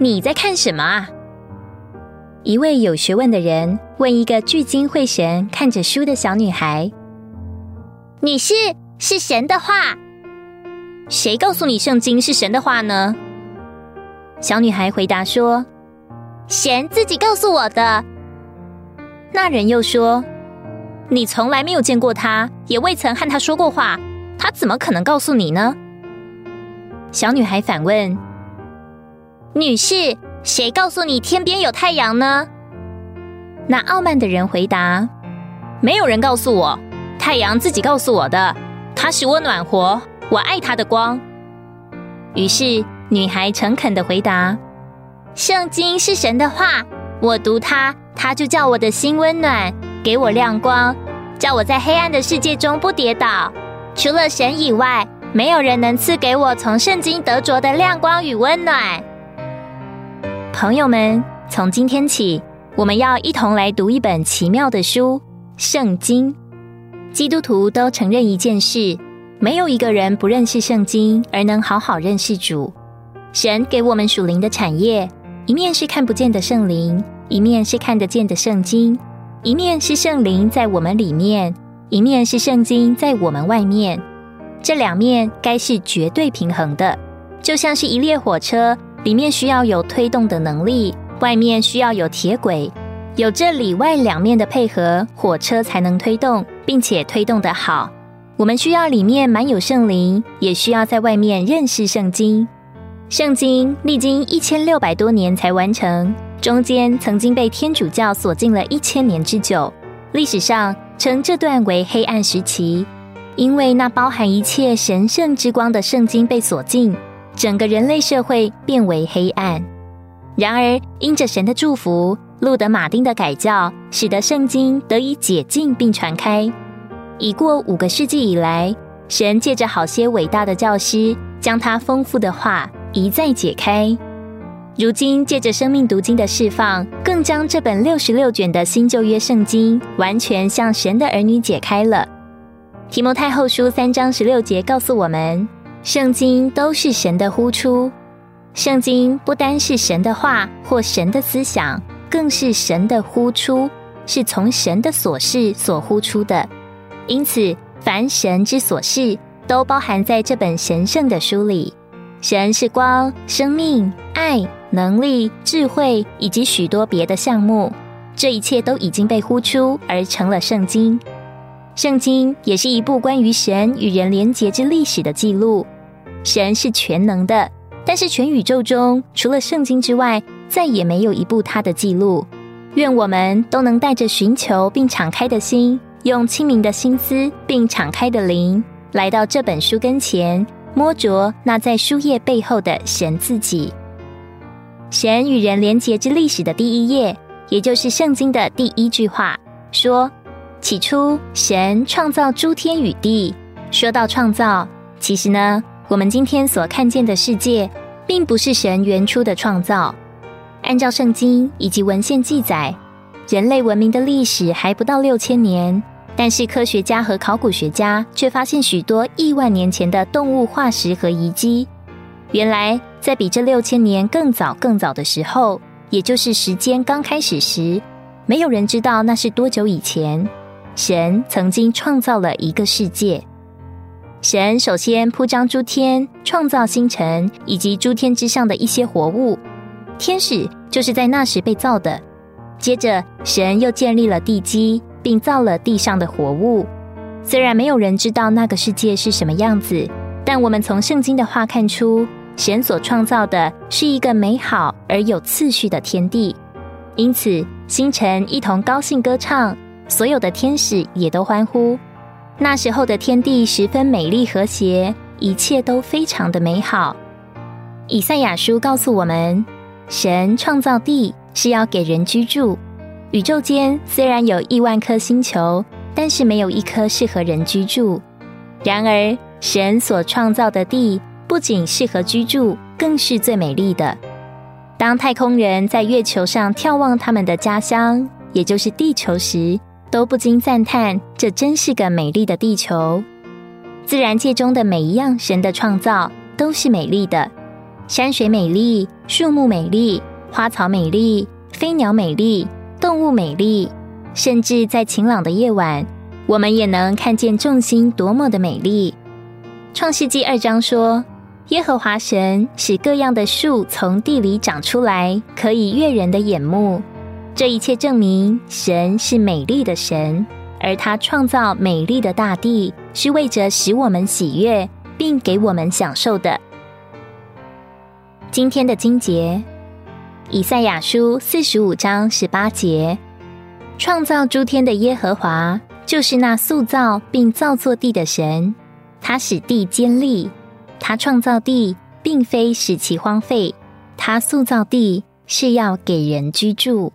你在看什么啊？”一位有学问的人问一个聚精会神看着书的小女孩：“女士，是神的话？谁告诉你圣经是神的话呢？”小女孩回答说：“神自己告诉我的。”那人又说：“你从来没有见过他，也未曾和他说过话，他怎么可能告诉你呢？”小女孩反问：“女士。”谁告诉你天边有太阳呢？那傲慢的人回答：“没有人告诉我，太阳自己告诉我的。它使我暖和，我爱它的光。”于是女孩诚恳的回答：“圣经是神的话，我读它，它就叫我的心温暖，给我亮光，叫我在黑暗的世界中不跌倒。除了神以外，没有人能赐给我从圣经得着的亮光与温暖。”朋友们，从今天起，我们要一同来读一本奇妙的书《圣经》。基督徒都承认一件事：没有一个人不认识圣经而能好好认识主。神给我们属灵的产业，一面是看不见的圣灵，一面是看得见的圣经；一面是圣灵在我们里面，一面是圣经在我们外面。这两面该是绝对平衡的，就像是一列火车。里面需要有推动的能力，外面需要有铁轨，有这里外两面的配合，火车才能推动，并且推动的好。我们需要里面满有圣灵，也需要在外面认识圣经。圣经历经一千六百多年才完成，中间曾经被天主教锁禁了一千年之久。历史上称这段为黑暗时期，因为那包含一切神圣之光的圣经被锁禁。整个人类社会变为黑暗。然而，因着神的祝福，路德马丁的改教，使得圣经得以解禁并传开。已过五个世纪以来，神借着好些伟大的教师，将他丰富的话一再解开。如今，借着生命读经的释放，更将这本六十六卷的新旧约圣经完全向神的儿女解开了。提摩太后书三章十六节告诉我们。圣经都是神的呼出，圣经不单是神的话或神的思想，更是神的呼出，是从神的所事所呼出的。因此，凡神之所事，都包含在这本神圣的书里。神是光、生命、爱、能力、智慧，以及许多别的项目，这一切都已经被呼出而成了圣经。圣经也是一部关于神与人连结之历史的记录。神是全能的，但是全宇宙中除了圣经之外，再也没有一部他的记录。愿我们都能带着寻求并敞开的心，用清明的心思并敞开的灵，来到这本书跟前，摸着那在书页背后的神自己。神与人连结之历史的第一页，也就是圣经的第一句话，说。起初，神创造诸天与地。说到创造，其实呢，我们今天所看见的世界，并不是神原初的创造。按照圣经以及文献记载，人类文明的历史还不到六千年，但是科学家和考古学家却发现许多亿万年前的动物化石和遗迹。原来，在比这六千年更早、更早的时候，也就是时间刚开始时，没有人知道那是多久以前。神曾经创造了一个世界。神首先铺张诸天，创造星辰以及诸天之上的一些活物。天使就是在那时被造的。接着，神又建立了地基，并造了地上的活物。虽然没有人知道那个世界是什么样子，但我们从圣经的话看出，神所创造的是一个美好而有次序的天地。因此，星辰一同高兴歌唱。所有的天使也都欢呼。那时候的天地十分美丽和谐，一切都非常的美好。以赛亚书告诉我们，神创造地是要给人居住。宇宙间虽然有亿万颗星球，但是没有一颗适合人居住。然而，神所创造的地不仅适合居住，更是最美丽的。当太空人在月球上眺望他们的家乡，也就是地球时，都不禁赞叹，这真是个美丽的地球。自然界中的每一样神的创造都是美丽的。山水美丽，树木美丽，花草美丽，飞鸟美丽，动物美丽，甚至在晴朗的夜晚，我们也能看见众星多么的美丽。创世纪二章说，耶和华神使各样的树从地里长出来，可以悦人的眼目。这一切证明神是美丽的神，而他创造美丽的大地，是为着使我们喜悦，并给我们享受的。今天的经节，以赛亚书四十五章十八节：创造诸天的耶和华，就是那塑造并造作地的神。他使地坚立，他创造地，并非使其荒废。他塑造地是要给人居住。